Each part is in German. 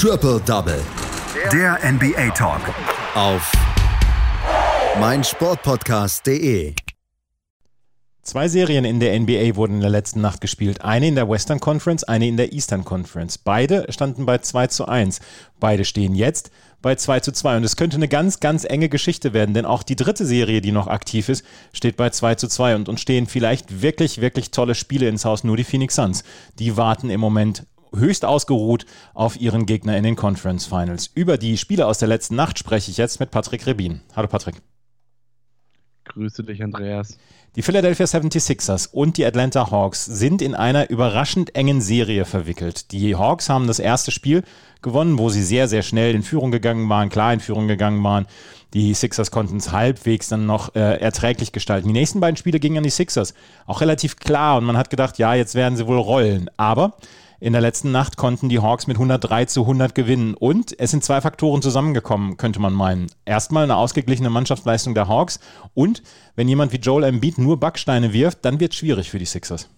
Triple Double. Der NBA Talk. Auf meinsportpodcast.de. Zwei Serien in der NBA wurden in der letzten Nacht gespielt. Eine in der Western Conference, eine in der Eastern Conference. Beide standen bei 2 zu 1. Beide stehen jetzt bei 2 zu 2. Und es könnte eine ganz, ganz enge Geschichte werden, denn auch die dritte Serie, die noch aktiv ist, steht bei 2 zu 2 und uns stehen vielleicht wirklich, wirklich tolle Spiele ins Haus. Nur die Phoenix Suns, die warten im Moment höchst ausgeruht auf ihren Gegner in den Conference Finals. Über die Spiele aus der letzten Nacht spreche ich jetzt mit Patrick Rebin. Hallo Patrick. Grüße dich, Andreas. Die Philadelphia 76ers und die Atlanta Hawks sind in einer überraschend engen Serie verwickelt. Die Hawks haben das erste Spiel gewonnen, wo sie sehr, sehr schnell in Führung gegangen waren, klar in Führung gegangen waren. Die Sixers konnten es halbwegs dann noch äh, erträglich gestalten. Die nächsten beiden Spiele gingen an die Sixers. Auch relativ klar und man hat gedacht, ja, jetzt werden sie wohl rollen. Aber in der letzten Nacht konnten die Hawks mit 103 zu 100 gewinnen. Und es sind zwei Faktoren zusammengekommen, könnte man meinen. Erstmal eine ausgeglichene Mannschaftsleistung der Hawks. Und wenn jemand wie Joel Embiid nur Backsteine wirft, dann wird es schwierig für die Sixers.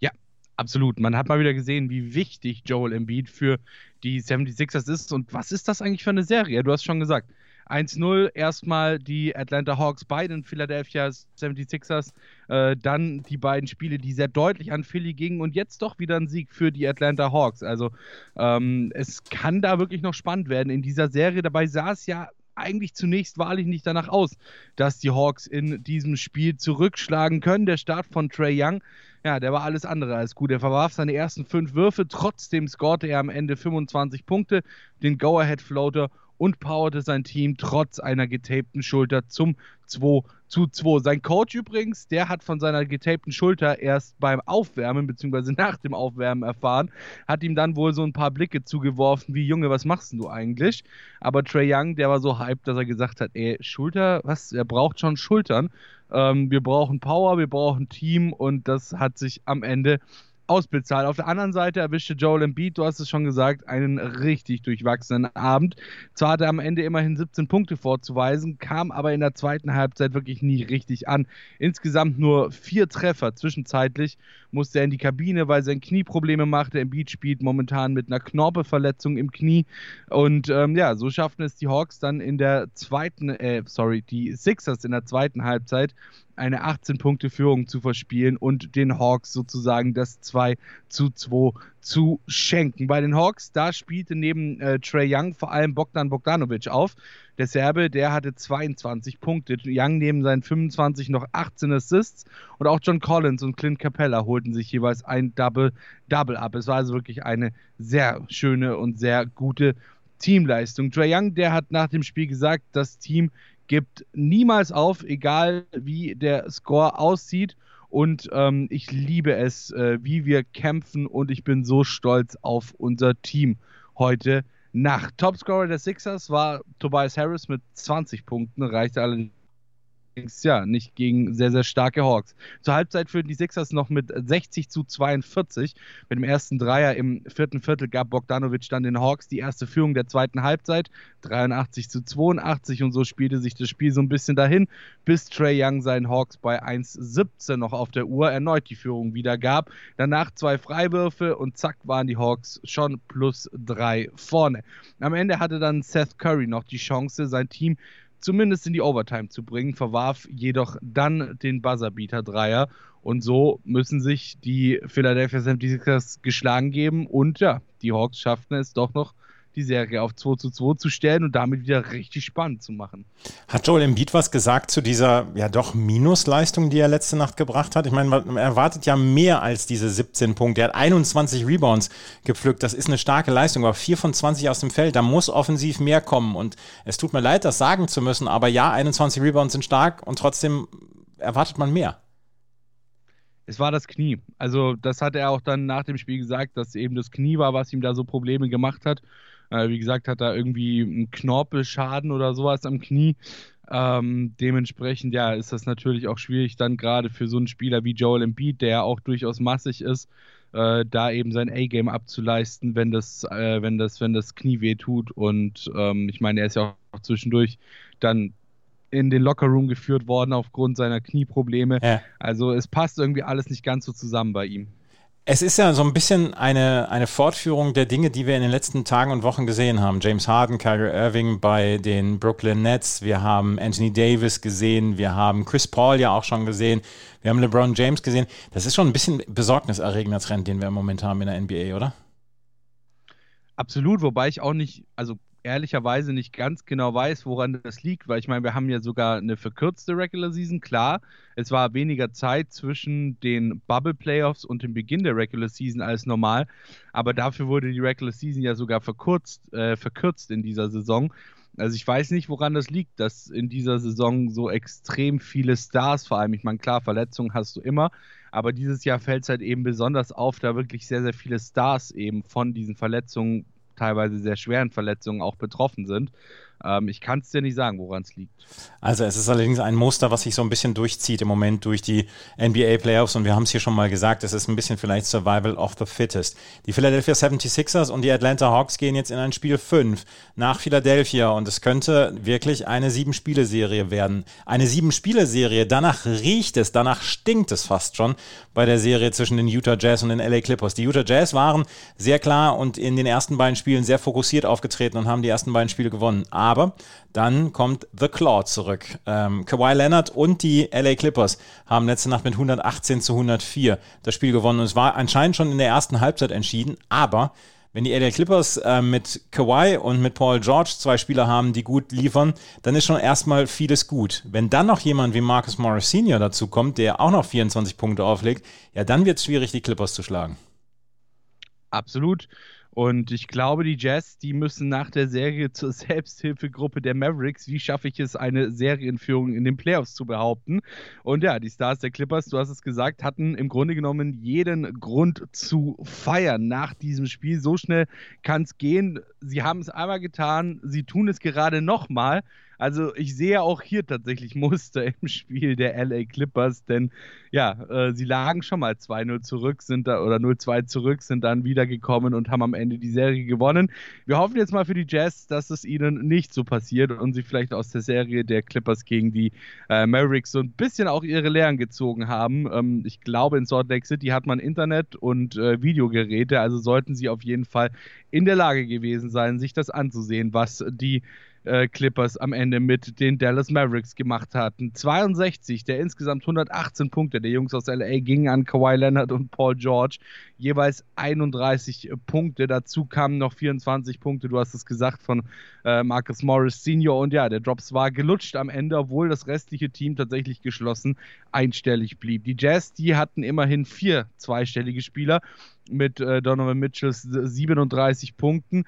Ja, absolut. Man hat mal wieder gesehen, wie wichtig Joel Embiid für die 76ers ist. Und was ist das eigentlich für eine Serie? Du hast schon gesagt, 1-0 erstmal die Atlanta Hawks bei den Philadelphia 76ers, äh, dann die beiden Spiele, die sehr deutlich an Philly gingen und jetzt doch wieder ein Sieg für die Atlanta Hawks. Also ähm, es kann da wirklich noch spannend werden in dieser Serie. Dabei sah es ja eigentlich zunächst wahrlich nicht danach aus, dass die Hawks in diesem Spiel zurückschlagen können. Der Start von Trey Young, ja, der war alles andere als gut. Er verwarf seine ersten fünf Würfe, trotzdem scorte er am Ende 25 Punkte, den Go-Ahead-Floater und powerte sein Team trotz einer getapten Schulter zum 2 zu 2. Sein Coach übrigens, der hat von seiner getapten Schulter erst beim Aufwärmen bzw. nach dem Aufwärmen erfahren, hat ihm dann wohl so ein paar Blicke zugeworfen, wie Junge, was machst du eigentlich? Aber Trey Young, der war so hyped, dass er gesagt hat, ey, Schulter, was, er braucht schon Schultern. Ähm, wir brauchen Power, wir brauchen Team und das hat sich am Ende ausbezahlt. Auf der anderen Seite erwischte Joel Embiid, du hast es schon gesagt, einen richtig durchwachsenen Abend. Zwar hat er am Ende immerhin 17 Punkte vorzuweisen, kam aber in der zweiten Halbzeit wirklich nie richtig an. Insgesamt nur vier Treffer. Zwischenzeitlich musste er in die Kabine, weil sein Knie Probleme machte. Embiid spielt momentan mit einer Knorpelverletzung im Knie. Und ähm, ja, so schafften es die Hawks dann in der zweiten, äh, sorry, die Sixers in der zweiten Halbzeit eine 18-Punkte-Führung zu verspielen und den Hawks sozusagen das 2 zu 2 zu schenken. Bei den Hawks, da spielte neben äh, Trey Young vor allem Bogdan Bogdanovic auf. Der Serbe, der hatte 22 Punkte. Young neben seinen 25 noch 18 Assists und auch John Collins und Clint Capella holten sich jeweils ein Double-Double ab. Es war also wirklich eine sehr schöne und sehr gute Teamleistung. Trey Young, der hat nach dem Spiel gesagt, das Team gibt niemals auf, egal wie der Score aussieht. Und ähm, ich liebe es, äh, wie wir kämpfen und ich bin so stolz auf unser Team heute Nacht. Topscorer der Sixers war Tobias Harris mit 20 Punkten, reichte allerdings ja nicht gegen sehr, sehr starke Hawks. Zur Halbzeit führten die Sixers noch mit 60 zu 42. Mit dem ersten Dreier im vierten Viertel gab Bogdanovic dann den Hawks die erste Führung der zweiten Halbzeit. 83 zu 82 und so spielte sich das Spiel so ein bisschen dahin, bis Trey Young seinen Hawks bei 1,17 noch auf der Uhr erneut die Führung wieder gab. Danach zwei Freiwürfe und zack waren die Hawks schon plus drei vorne. Am Ende hatte dann Seth Curry noch die Chance, sein Team zumindest in die Overtime zu bringen, verwarf jedoch dann den Buzzerbeater-Dreier. Und so müssen sich die Philadelphia 76ers geschlagen geben. Und ja, die Hawks schafften es doch noch die Serie auf 2 zu 2 zu stellen und damit wieder richtig spannend zu machen. Hat Joel Embiid was gesagt zu dieser ja doch Minusleistung, die er letzte Nacht gebracht hat? Ich meine, man erwartet ja mehr als diese 17 Punkte. Er hat 21 Rebounds gepflückt. Das ist eine starke Leistung, aber 4 von 20 aus dem Feld. Da muss offensiv mehr kommen. Und es tut mir leid, das sagen zu müssen, aber ja, 21 Rebounds sind stark und trotzdem erwartet man mehr. Es war das Knie. Also, das hat er auch dann nach dem Spiel gesagt, dass eben das Knie war, was ihm da so Probleme gemacht hat. Äh, wie gesagt, hat er irgendwie einen Knorpelschaden oder sowas am Knie. Ähm, dementsprechend, ja, ist das natürlich auch schwierig, dann gerade für so einen Spieler wie Joel Embiid, der ja auch durchaus massig ist, äh, da eben sein A-Game abzuleisten, wenn das, äh, wenn das, wenn das Knie weh tut. Und ähm, ich meine, er ist ja auch zwischendurch dann in den Lockerroom geführt worden aufgrund seiner Knieprobleme. Ja. Also es passt irgendwie alles nicht ganz so zusammen bei ihm. Es ist ja so ein bisschen eine, eine Fortführung der Dinge, die wir in den letzten Tagen und Wochen gesehen haben. James Harden, Kyrie Irving bei den Brooklyn Nets. Wir haben Anthony Davis gesehen. Wir haben Chris Paul ja auch schon gesehen. Wir haben LeBron James gesehen. Das ist schon ein bisschen besorgniserregender Trend, den wir im Moment haben in der NBA, oder? Absolut, wobei ich auch nicht, also ehrlicherweise nicht ganz genau weiß, woran das liegt, weil ich meine, wir haben ja sogar eine verkürzte Regular Season, klar. Es war weniger Zeit zwischen den Bubble Playoffs und dem Beginn der Regular Season als normal, aber dafür wurde die Regular Season ja sogar verkürzt, äh, verkürzt in dieser Saison. Also ich weiß nicht, woran das liegt, dass in dieser Saison so extrem viele Stars, vor allem, ich meine, klar, Verletzungen hast du immer, aber dieses Jahr fällt es halt eben besonders auf, da wirklich sehr, sehr viele Stars eben von diesen Verletzungen teilweise sehr schweren Verletzungen auch betroffen sind. Ähm, ich kann es dir nicht sagen, woran es liegt. Also es ist allerdings ein Muster, was sich so ein bisschen durchzieht im Moment durch die NBA Playoffs und wir haben es hier schon mal gesagt, es ist ein bisschen vielleicht Survival of the Fittest. Die Philadelphia 76ers und die Atlanta Hawks gehen jetzt in ein Spiel 5 nach Philadelphia und es könnte wirklich eine Sieben-Spiele-Serie werden. Eine Sieben-Spiele-Serie, danach riecht es, danach stinkt es fast schon bei der Serie zwischen den Utah Jazz und den LA Clippers. Die Utah Jazz waren sehr klar und in den ersten beiden Spielen sehr fokussiert aufgetreten und haben die ersten beiden Spiele gewonnen. Aber dann kommt The Claw zurück. Ähm, Kawhi Leonard und die LA Clippers haben letzte Nacht mit 118 zu 104 das Spiel gewonnen. Und es war anscheinend schon in der ersten Halbzeit entschieden. Aber wenn die LA Clippers äh, mit Kawhi und mit Paul George zwei Spieler haben, die gut liefern, dann ist schon erstmal vieles gut. Wenn dann noch jemand wie Marcus Morris Sr. dazu kommt, der auch noch 24 Punkte auflegt, ja, dann wird es schwierig, die Clippers zu schlagen. Absolut. Und ich glaube, die Jazz, die müssen nach der Serie zur Selbsthilfegruppe der Mavericks, wie schaffe ich es, eine Serienführung in den Playoffs zu behaupten? Und ja, die Stars der Clippers, du hast es gesagt, hatten im Grunde genommen jeden Grund zu feiern nach diesem Spiel. So schnell kann es gehen. Sie haben es einmal getan, sie tun es gerade nochmal. Also ich sehe auch hier tatsächlich Muster im Spiel der LA Clippers, denn ja, äh, sie lagen schon mal 2-0 zurück, sind da oder 0-2 zurück, sind dann wiedergekommen und haben am Ende die Serie gewonnen. Wir hoffen jetzt mal für die Jazz, dass es ihnen nicht so passiert und sie vielleicht aus der Serie der Clippers gegen die äh, Mavericks so ein bisschen auch ihre Lehren gezogen haben. Ähm, ich glaube, in Salt Lake City hat man Internet und äh, Videogeräte, also sollten sie auf jeden Fall in der Lage gewesen sein, sich das anzusehen, was die äh, Clippers am Ende mit den Dallas Mavericks gemacht hatten. 62 der insgesamt 118 Punkte der Jungs aus LA gingen an Kawhi Leonard und Paul George. Jeweils 31 Punkte. Dazu kamen noch 24 Punkte, du hast es gesagt, von äh, Marcus Morris Senior. Und ja, der Drops war gelutscht am Ende, obwohl das restliche Team tatsächlich geschlossen einstellig blieb. Die Jazz, die hatten immerhin vier zweistellige Spieler mit äh, Donovan Mitchells 37 Punkten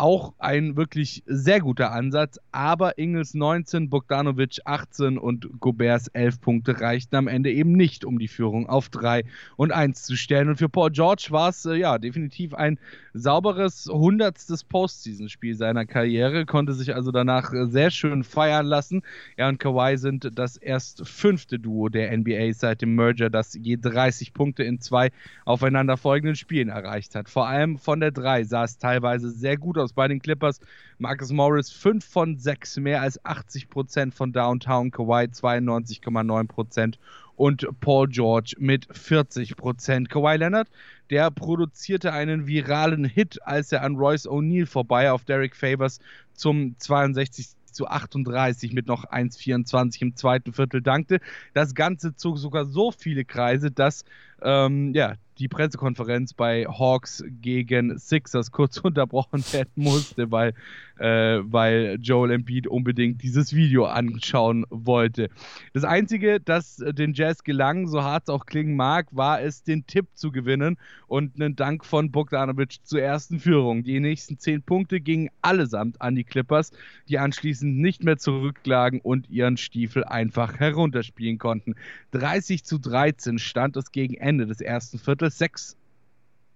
auch ein wirklich sehr guter Ansatz, aber Ingels 19, Bogdanovic 18 und Goberts 11 Punkte reichten am Ende eben nicht, um die Führung auf 3 und 1 zu stellen. Und für Paul George war es äh, ja definitiv ein sauberes 100. Postseason-Spiel seiner Karriere, konnte sich also danach äh, sehr schön feiern lassen. Er und Kawhi sind das erst fünfte Duo der NBA seit dem Merger, das je 30 Punkte in zwei aufeinanderfolgenden Spielen erreicht hat. Vor allem von der 3 sah es teilweise sehr gut aus bei den Clippers. Marcus Morris 5 von 6, mehr als 80 Prozent von Downtown, Kawhi 92,9 Prozent und Paul George mit 40 Prozent. Kawhi Leonard, der produzierte einen viralen Hit, als er an Royce O'Neill vorbei auf Derek Favors zum 62 zu 38 mit noch 1,24 im zweiten Viertel dankte. Das Ganze zog sogar so viele Kreise, dass ähm, ja, die Pressekonferenz bei Hawks gegen Sixers kurz unterbrochen werden musste, weil, äh, weil Joel Embiid unbedingt dieses Video anschauen wollte. Das Einzige, das den Jazz gelang, so hart es auch klingen mag, war es, den Tipp zu gewinnen und einen Dank von Bogdanovic zur ersten Führung. Die nächsten zehn Punkte gingen allesamt an die Clippers, die anschließend nicht mehr zurücklagen und ihren Stiefel einfach herunterspielen konnten. 30 zu 13 stand es gegen Ende des ersten Viertels. 6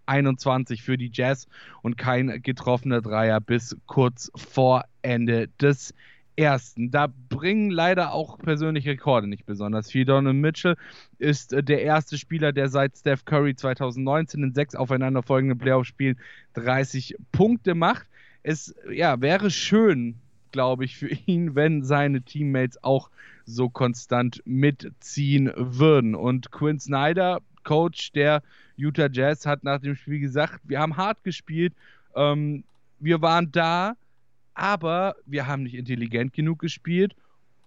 21 für die Jazz und kein getroffener Dreier bis kurz vor Ende des ersten. Da bringen leider auch persönliche Rekorde nicht besonders viel. Donald Mitchell ist äh, der erste Spieler, der seit Steph Curry 2019 in sechs aufeinanderfolgenden Playoff-Spielen 30 Punkte macht. Es ja, wäre schön, glaube ich, für ihn, wenn seine Teammates auch so konstant mitziehen würden. Und Quinn Snyder Coach der Utah Jazz hat nach dem Spiel gesagt, wir haben hart gespielt, ähm, wir waren da, aber wir haben nicht intelligent genug gespielt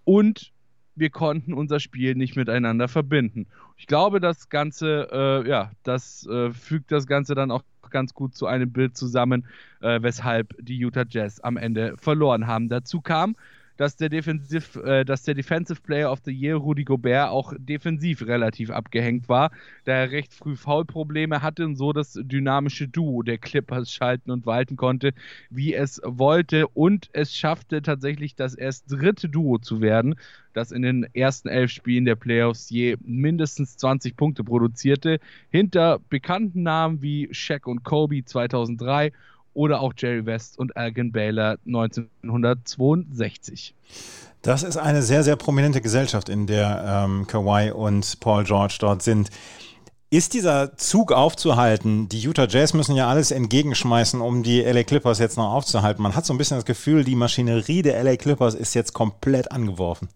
und wir konnten unser Spiel nicht miteinander verbinden. Ich glaube, das Ganze, äh, ja, das äh, fügt das Ganze dann auch ganz gut zu einem Bild zusammen, äh, weshalb die Utah Jazz am Ende verloren haben. Dazu kam, dass der, Defensiv, äh, dass der Defensive Player of the Year, Rudy Gobert, auch defensiv relativ abgehängt war, da er recht früh Foulprobleme hatte und so das dynamische Duo der Clippers schalten und walten konnte, wie es wollte. Und es schaffte tatsächlich das erst dritte Duo zu werden, das in den ersten elf Spielen der Playoffs je mindestens 20 Punkte produzierte, hinter bekannten Namen wie Shaq und Kobe 2003 oder auch Jerry West und Elgin Baylor 1962. Das ist eine sehr, sehr prominente Gesellschaft, in der ähm, Kawhi und Paul George dort sind. Ist dieser Zug aufzuhalten? Die Utah Jazz müssen ja alles entgegenschmeißen, um die LA Clippers jetzt noch aufzuhalten. Man hat so ein bisschen das Gefühl, die Maschinerie der LA Clippers ist jetzt komplett angeworfen.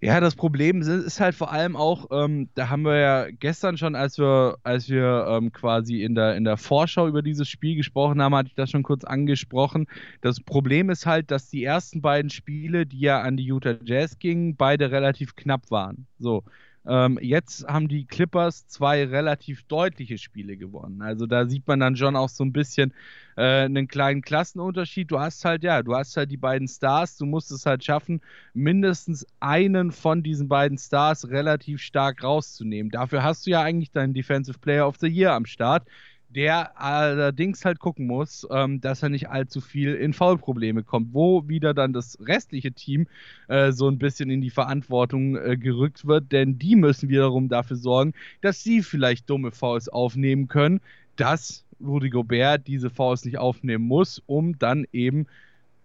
Ja, das Problem ist halt vor allem auch, ähm, da haben wir ja gestern schon, als wir, als wir ähm, quasi in der, in der Vorschau über dieses Spiel gesprochen haben, hatte ich das schon kurz angesprochen. Das Problem ist halt, dass die ersten beiden Spiele, die ja an die Utah Jazz gingen, beide relativ knapp waren. So. Ähm, jetzt haben die Clippers zwei relativ deutliche Spiele gewonnen. Also da sieht man dann schon auch so ein bisschen äh, einen kleinen Klassenunterschied. Du hast halt, ja, du hast halt die beiden Stars, du musst es halt schaffen, mindestens einen von diesen beiden Stars relativ stark rauszunehmen. Dafür hast du ja eigentlich deinen Defensive Player of the Year am Start der allerdings halt gucken muss, ähm, dass er nicht allzu viel in Foulprobleme kommt, wo wieder dann das restliche Team äh, so ein bisschen in die Verantwortung äh, gerückt wird, denn die müssen wiederum dafür sorgen, dass sie vielleicht dumme Fouls aufnehmen können, dass Rudy Gobert diese Fouls nicht aufnehmen muss, um dann eben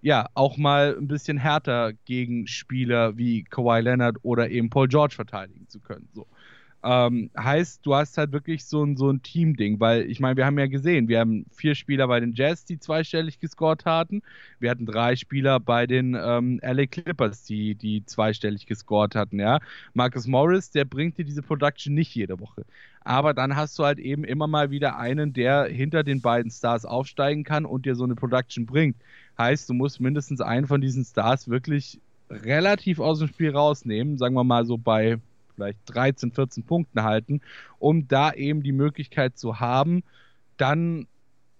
ja auch mal ein bisschen härter gegen Spieler wie Kawhi Leonard oder eben Paul George verteidigen zu können. So. Ähm, heißt, du hast halt wirklich so ein, so ein Team-Ding, weil ich meine, wir haben ja gesehen, wir haben vier Spieler bei den Jazz, die zweistellig gescored hatten. Wir hatten drei Spieler bei den ähm, LA Clippers, die, die zweistellig gescored hatten, ja. Marcus Morris, der bringt dir diese Production nicht jede Woche. Aber dann hast du halt eben immer mal wieder einen, der hinter den beiden Stars aufsteigen kann und dir so eine Production bringt. Heißt, du musst mindestens einen von diesen Stars wirklich relativ aus dem Spiel rausnehmen, sagen wir mal so bei vielleicht 13, 14 Punkten halten, um da eben die Möglichkeit zu haben, dann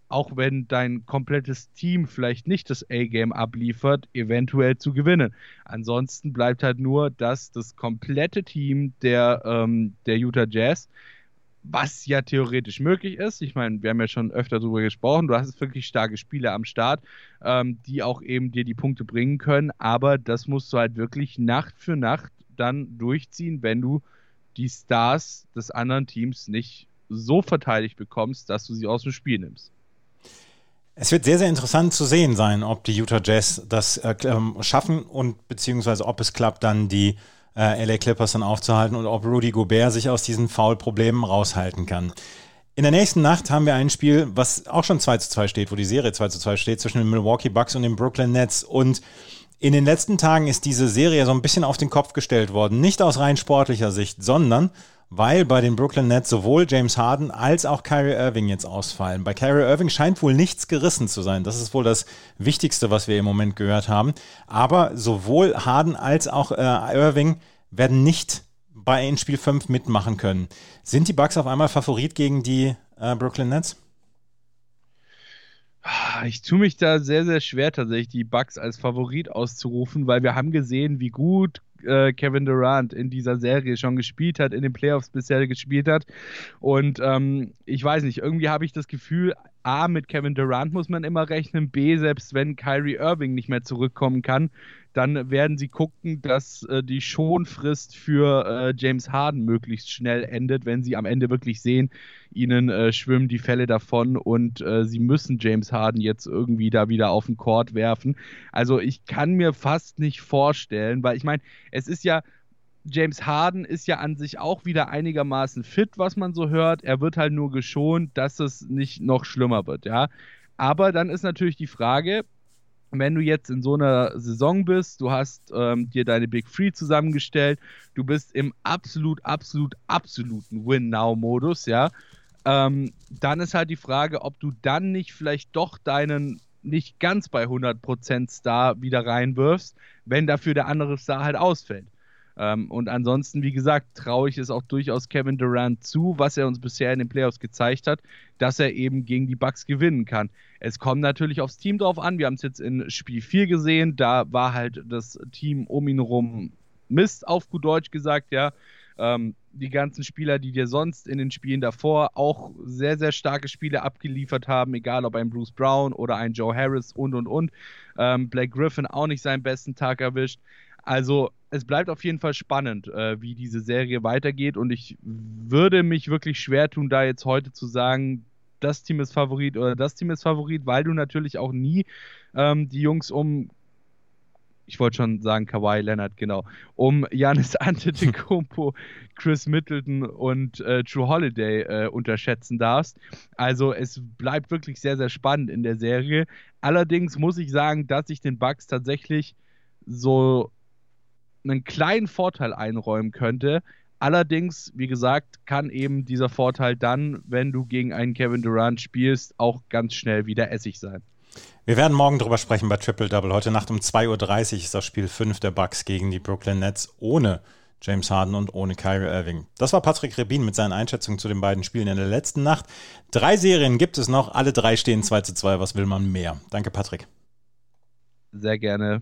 auch wenn dein komplettes Team vielleicht nicht das A-Game abliefert, eventuell zu gewinnen. Ansonsten bleibt halt nur, dass das komplette Team der, ähm, der Utah Jazz, was ja theoretisch möglich ist, ich meine, wir haben ja schon öfter darüber gesprochen, du hast wirklich starke Spieler am Start, ähm, die auch eben dir die Punkte bringen können, aber das musst du halt wirklich Nacht für Nacht dann durchziehen, wenn du die Stars des anderen Teams nicht so verteidigt bekommst, dass du sie aus dem Spiel nimmst. Es wird sehr, sehr interessant zu sehen sein, ob die Utah Jazz das äh, ähm, schaffen und beziehungsweise ob es klappt, dann die äh, LA Clippers dann aufzuhalten und ob Rudy Gobert sich aus diesen Foul-Problemen raushalten kann. In der nächsten Nacht haben wir ein Spiel, was auch schon 2 zu 2 steht, wo die Serie 2 zu 2 steht, zwischen den Milwaukee Bucks und den Brooklyn Nets. Und in den letzten Tagen ist diese Serie so ein bisschen auf den Kopf gestellt worden. Nicht aus rein sportlicher Sicht, sondern weil bei den Brooklyn Nets sowohl James Harden als auch Kyrie Irving jetzt ausfallen. Bei Kyrie Irving scheint wohl nichts gerissen zu sein. Das ist wohl das Wichtigste, was wir im Moment gehört haben. Aber sowohl Harden als auch äh, Irving werden nicht bei in Spiel 5 mitmachen können. Sind die Bucks auf einmal Favorit gegen die äh, Brooklyn Nets? Ah, ich tue mich da sehr, sehr schwer, tatsächlich die Bucks als Favorit auszurufen, weil wir haben gesehen, wie gut äh, Kevin Durant in dieser Serie schon gespielt hat, in den Playoffs bisher gespielt hat. Und ähm, ich weiß nicht, irgendwie habe ich das Gefühl, A, mit Kevin Durant muss man immer rechnen, B, selbst wenn Kyrie Irving nicht mehr zurückkommen kann, dann werden sie gucken, dass äh, die Schonfrist für äh, James Harden möglichst schnell endet, wenn sie am Ende wirklich sehen, ihnen äh, schwimmen die Fälle davon und äh, sie müssen James Harden jetzt irgendwie da wieder auf den Court werfen. Also ich kann mir fast nicht vorstellen, weil ich meine, es ist ja James Harden ist ja an sich auch wieder einigermaßen fit, was man so hört. Er wird halt nur geschont, dass es nicht noch schlimmer wird, ja. Aber dann ist natürlich die Frage, wenn du jetzt in so einer Saison bist, du hast ähm, dir deine Big Three zusammengestellt, du bist im absolut, absolut, absoluten Win-Now-Modus, ja, ähm, dann ist halt die Frage, ob du dann nicht vielleicht doch deinen nicht ganz bei 100% Star wieder reinwirfst, wenn dafür der andere Star halt ausfällt. Ähm, und ansonsten, wie gesagt, traue ich es auch durchaus Kevin Durant zu, was er uns bisher in den Playoffs gezeigt hat, dass er eben gegen die Bucks gewinnen kann. Es kommt natürlich aufs Team drauf an. Wir haben es jetzt in Spiel 4 gesehen. Da war halt das Team um ihn herum Mist, auf gut Deutsch gesagt, ja. Ähm, die ganzen Spieler, die dir sonst in den Spielen davor auch sehr, sehr starke Spiele abgeliefert haben, egal ob ein Bruce Brown oder ein Joe Harris und und und. Ähm, Blake Griffin auch nicht seinen besten Tag erwischt. Also es bleibt auf jeden Fall spannend, äh, wie diese Serie weitergeht und ich würde mich wirklich schwer tun, da jetzt heute zu sagen, das Team ist Favorit oder das Team ist Favorit, weil du natürlich auch nie ähm, die Jungs um ich wollte schon sagen Kawhi Leonard, genau, um Janis Antetokounmpo, Chris Middleton und äh, True Holiday äh, unterschätzen darfst. Also es bleibt wirklich sehr, sehr spannend in der Serie. Allerdings muss ich sagen, dass ich den Bucks tatsächlich so einen kleinen Vorteil einräumen könnte. Allerdings, wie gesagt, kann eben dieser Vorteil dann, wenn du gegen einen Kevin Durant spielst, auch ganz schnell wieder Essig sein. Wir werden morgen drüber sprechen bei Triple Double. Heute Nacht um 2.30 Uhr ist das Spiel 5 der Bucks gegen die Brooklyn Nets ohne James Harden und ohne Kyrie Irving. Das war Patrick Rebin mit seinen Einschätzungen zu den beiden Spielen in der letzten Nacht. Drei Serien gibt es noch, alle drei stehen 2 zu 2. Was will man mehr? Danke, Patrick. Sehr gerne.